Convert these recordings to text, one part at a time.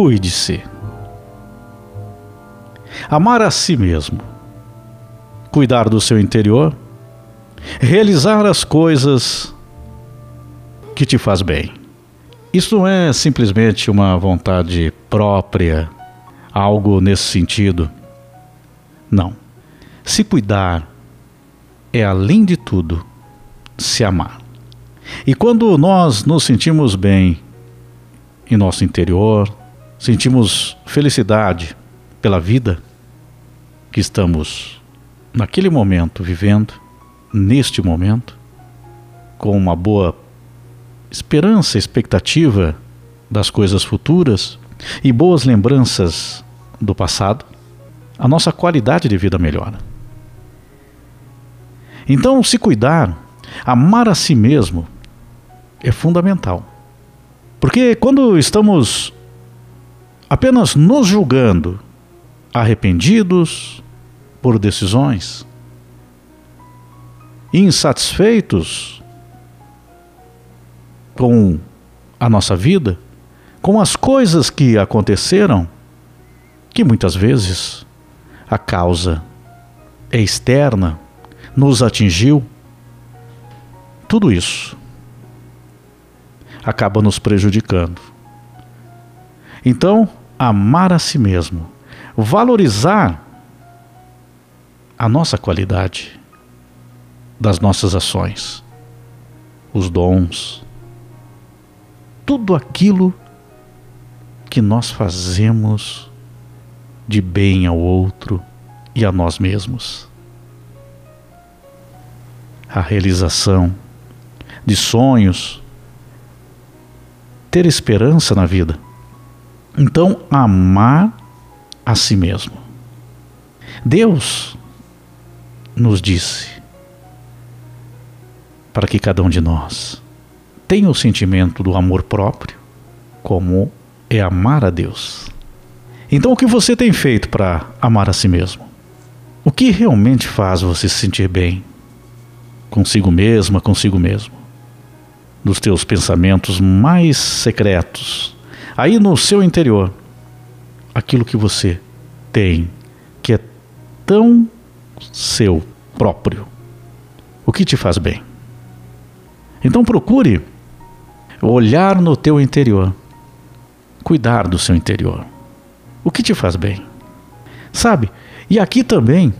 Cuide-se. Amar a si mesmo. Cuidar do seu interior. Realizar as coisas que te faz bem. Isso não é simplesmente uma vontade própria, algo nesse sentido. Não. Se cuidar é, além de tudo, se amar. E quando nós nos sentimos bem em nosso interior, sentimos felicidade pela vida que estamos naquele momento vivendo, neste momento, com uma boa esperança, expectativa das coisas futuras e boas lembranças do passado, a nossa qualidade de vida melhora. Então, se cuidar, amar a si mesmo é fundamental. Porque quando estamos apenas nos julgando, arrependidos por decisões, insatisfeitos com a nossa vida, com as coisas que aconteceram, que muitas vezes a causa é externa, nos atingiu, tudo isso acaba nos prejudicando. Então, amar a si mesmo, valorizar a nossa qualidade das nossas ações, os dons, tudo aquilo que nós fazemos de bem ao outro e a nós mesmos. A realização de sonhos, ter esperança na vida. Então, amar a si mesmo. Deus nos disse para que cada um de nós tenha o sentimento do amor próprio, como é amar a Deus. Então, o que você tem feito para amar a si mesmo? O que realmente faz você se sentir bem consigo mesma, consigo mesmo? Dos teus pensamentos mais secretos, aí no seu interior, aquilo que você tem, que é tão seu próprio, o que te faz bem. Então procure olhar no teu interior, cuidar do seu interior. O que te faz bem? Sabe? E aqui também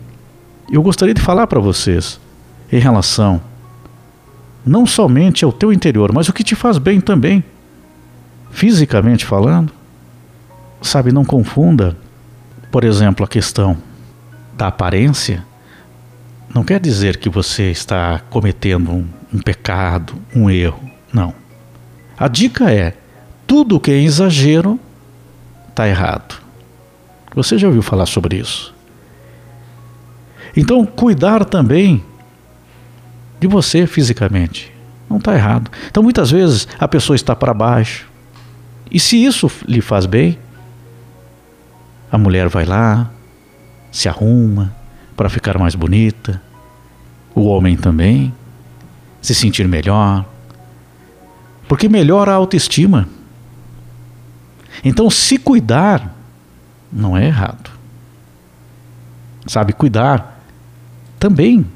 eu gostaria de falar para vocês em relação não somente ao teu interior, mas o que te faz bem também, fisicamente falando. Sabe, não confunda, por exemplo, a questão da aparência. Não quer dizer que você está cometendo um, um pecado, um erro. Não. A dica é: tudo que é exagero está errado. Você já ouviu falar sobre isso? Então, cuidar também de você fisicamente. Não está errado. Então, muitas vezes, a pessoa está para baixo. E se isso lhe faz bem, a mulher vai lá, se arruma para ficar mais bonita, o homem também, se sentir melhor, porque melhora a autoestima. Então, se cuidar não é errado. Sabe, cuidar também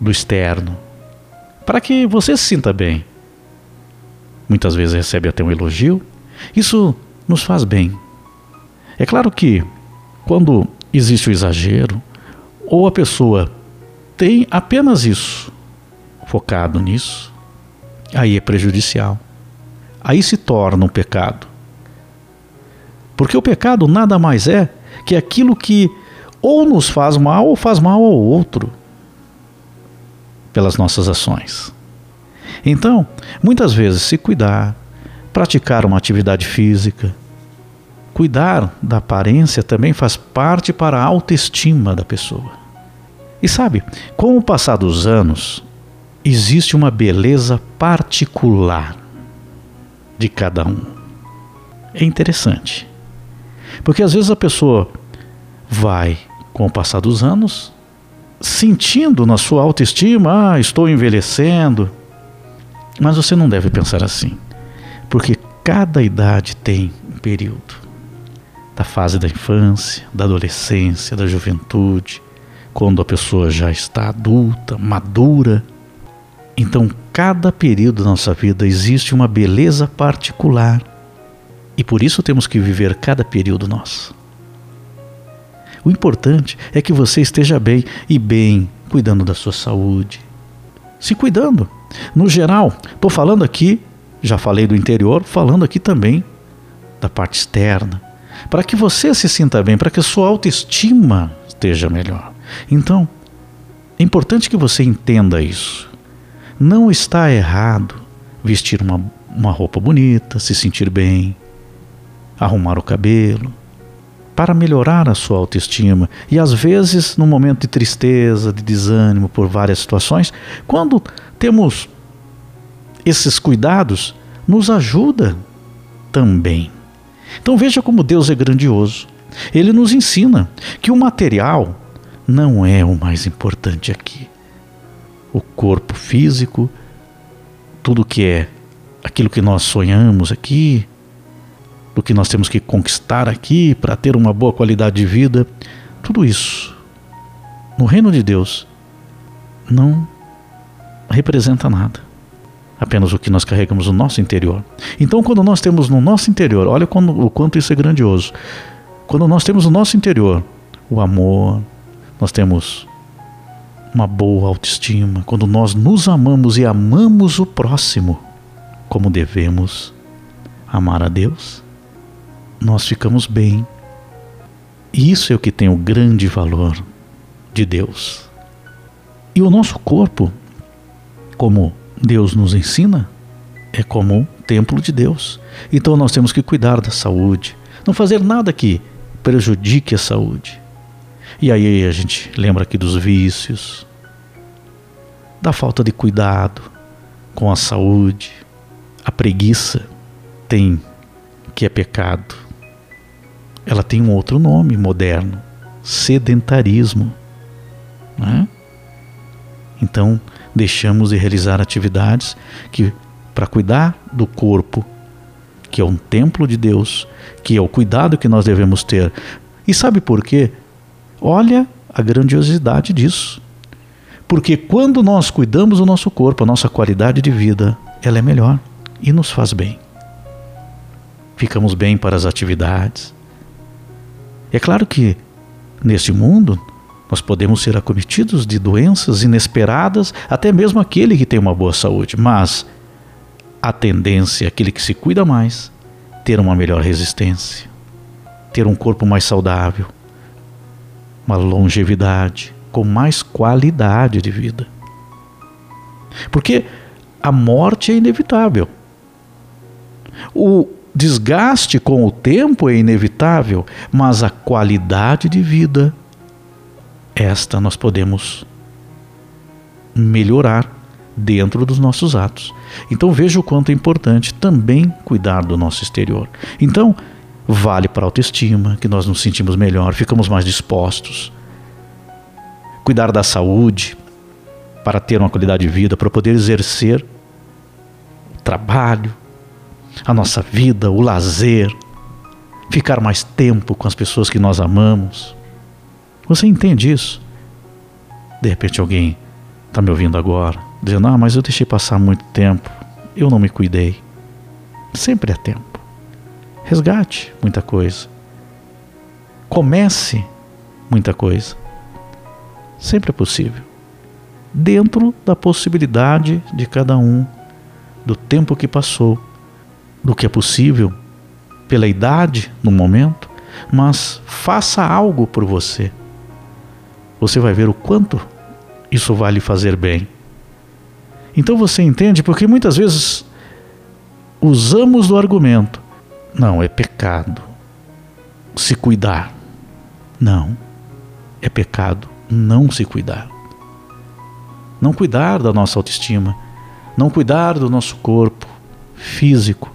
do externo, para que você se sinta bem. Muitas vezes recebe até um elogio, isso nos faz bem. É claro que quando existe o exagero, ou a pessoa tem apenas isso, focado nisso, aí é prejudicial. Aí se torna um pecado. Porque o pecado nada mais é que aquilo que ou nos faz mal ou faz mal ao outro pelas nossas ações. Então, muitas vezes, se cuidar, praticar uma atividade física, Cuidar da aparência também faz parte para a autoestima da pessoa. E sabe, com o passar dos anos, existe uma beleza particular de cada um. É interessante. Porque às vezes a pessoa vai, com o passar dos anos, sentindo na sua autoestima, ah, estou envelhecendo. Mas você não deve pensar assim. Porque Cada idade tem um período. Da fase da infância, da adolescência, da juventude, quando a pessoa já está adulta, madura. Então, cada período da nossa vida existe uma beleza particular. E por isso temos que viver cada período nosso. O importante é que você esteja bem e bem, cuidando da sua saúde. Se cuidando. No geral, estou falando aqui, já falei do interior, falando aqui também da parte externa. Para que você se sinta bem, para que a sua autoestima esteja melhor. Então, é importante que você entenda isso. Não está errado vestir uma, uma roupa bonita, se sentir bem, arrumar o cabelo, para melhorar a sua autoestima. E às vezes, num momento de tristeza, de desânimo por várias situações, quando temos esses cuidados, nos ajuda também. Então veja como Deus é grandioso. Ele nos ensina que o material não é o mais importante aqui. O corpo físico, tudo que é aquilo que nós sonhamos aqui, do que nós temos que conquistar aqui para ter uma boa qualidade de vida, tudo isso no reino de Deus não representa nada. Apenas o que nós carregamos no nosso interior. Então, quando nós temos no nosso interior, olha quando, o quanto isso é grandioso. Quando nós temos no nosso interior o amor, nós temos uma boa autoestima, quando nós nos amamos e amamos o próximo como devemos amar a Deus, nós ficamos bem. E isso é o que tem o grande valor de Deus. E o nosso corpo, como Deus nos ensina, é como um templo de Deus. Então nós temos que cuidar da saúde, não fazer nada que prejudique a saúde. E aí a gente lembra aqui dos vícios, da falta de cuidado com a saúde, a preguiça tem que é pecado ela tem um outro nome moderno: sedentarismo. Né? Então, deixamos de realizar atividades que, para cuidar do corpo, que é um templo de Deus, que é o cuidado que nós devemos ter. E sabe por quê? Olha a grandiosidade disso. Porque quando nós cuidamos do nosso corpo, a nossa qualidade de vida, ela é melhor e nos faz bem. Ficamos bem para as atividades, é claro que neste mundo nós podemos ser acometidos de doenças inesperadas, até mesmo aquele que tem uma boa saúde, mas a tendência é aquele que se cuida mais ter uma melhor resistência, ter um corpo mais saudável, uma longevidade, com mais qualidade de vida. Porque a morte é inevitável. O desgaste com o tempo é inevitável, mas a qualidade de vida, esta nós podemos melhorar dentro dos nossos atos. Então veja o quanto é importante também cuidar do nosso exterior. Então, vale para a autoestima, que nós nos sentimos melhor, ficamos mais dispostos. Cuidar da saúde, para ter uma qualidade de vida, para poder exercer o trabalho, a nossa vida, o lazer, ficar mais tempo com as pessoas que nós amamos. Você entende isso? De repente alguém está me ouvindo agora, dizendo: Ah, mas eu deixei passar muito tempo, eu não me cuidei. Sempre é tempo. Resgate muita coisa. Comece muita coisa. Sempre é possível. Dentro da possibilidade de cada um, do tempo que passou do que é possível, pela idade no momento, mas faça algo por você. Você vai ver o quanto isso vai lhe fazer bem. Então você entende porque muitas vezes usamos do argumento: não, é pecado se cuidar. Não, é pecado não se cuidar. Não cuidar da nossa autoestima, não cuidar do nosso corpo físico,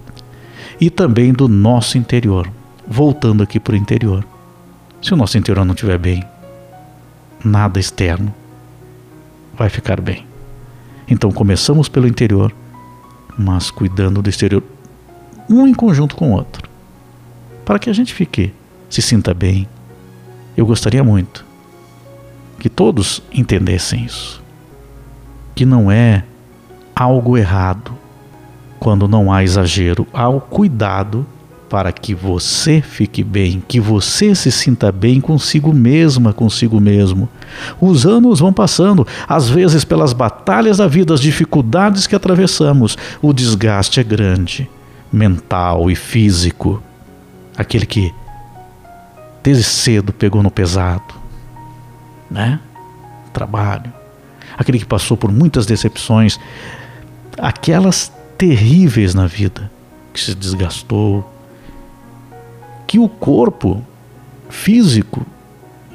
e também do nosso interior. Voltando aqui para o interior. Se o nosso interior não estiver bem, nada externo vai ficar bem. Então começamos pelo interior, mas cuidando do exterior um em conjunto com o outro, para que a gente fique, se sinta bem. Eu gostaria muito que todos entendessem isso, que não é algo errado quando não há exagero, há o cuidado para que você fique bem, que você se sinta bem consigo mesma, consigo mesmo. Os anos vão passando, às vezes pelas batalhas da vida, as dificuldades que atravessamos, o desgaste é grande, mental e físico. Aquele que desde cedo pegou no pesado, né? Trabalho. Aquele que passou por muitas decepções, aquelas terríveis na vida, que se desgastou, que o corpo físico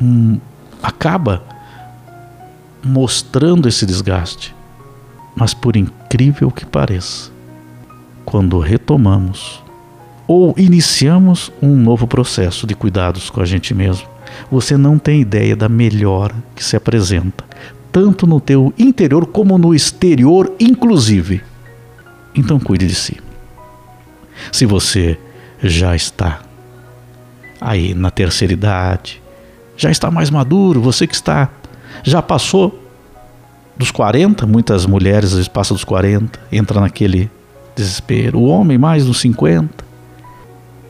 hum, acaba mostrando esse desgaste. Mas por incrível que pareça, quando retomamos ou iniciamos um novo processo de cuidados com a gente mesmo, você não tem ideia da melhora que se apresenta, tanto no teu interior como no exterior, inclusive. Então cuide de si. Se você já está aí na terceira idade, já está mais maduro, você que está já passou dos 40, muitas mulheres às vezes passam dos 40, entra naquele desespero. O homem mais dos 50.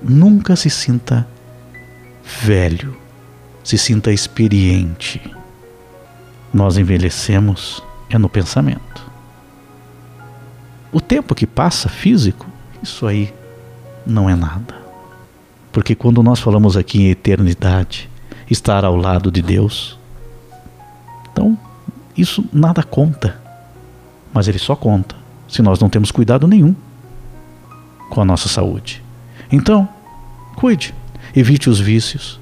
Nunca se sinta velho, se sinta experiente. Nós envelhecemos é no pensamento. O tempo que passa físico, isso aí não é nada. Porque quando nós falamos aqui em eternidade, estar ao lado de Deus, então isso nada conta. Mas ele só conta se nós não temos cuidado nenhum com a nossa saúde. Então, cuide, evite os vícios,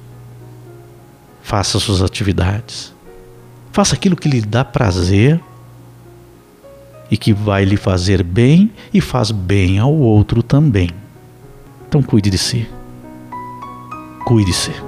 faça suas atividades, faça aquilo que lhe dá prazer e que vai lhe fazer bem e faz bem ao outro também. Então, cuide de si. Cuide-se.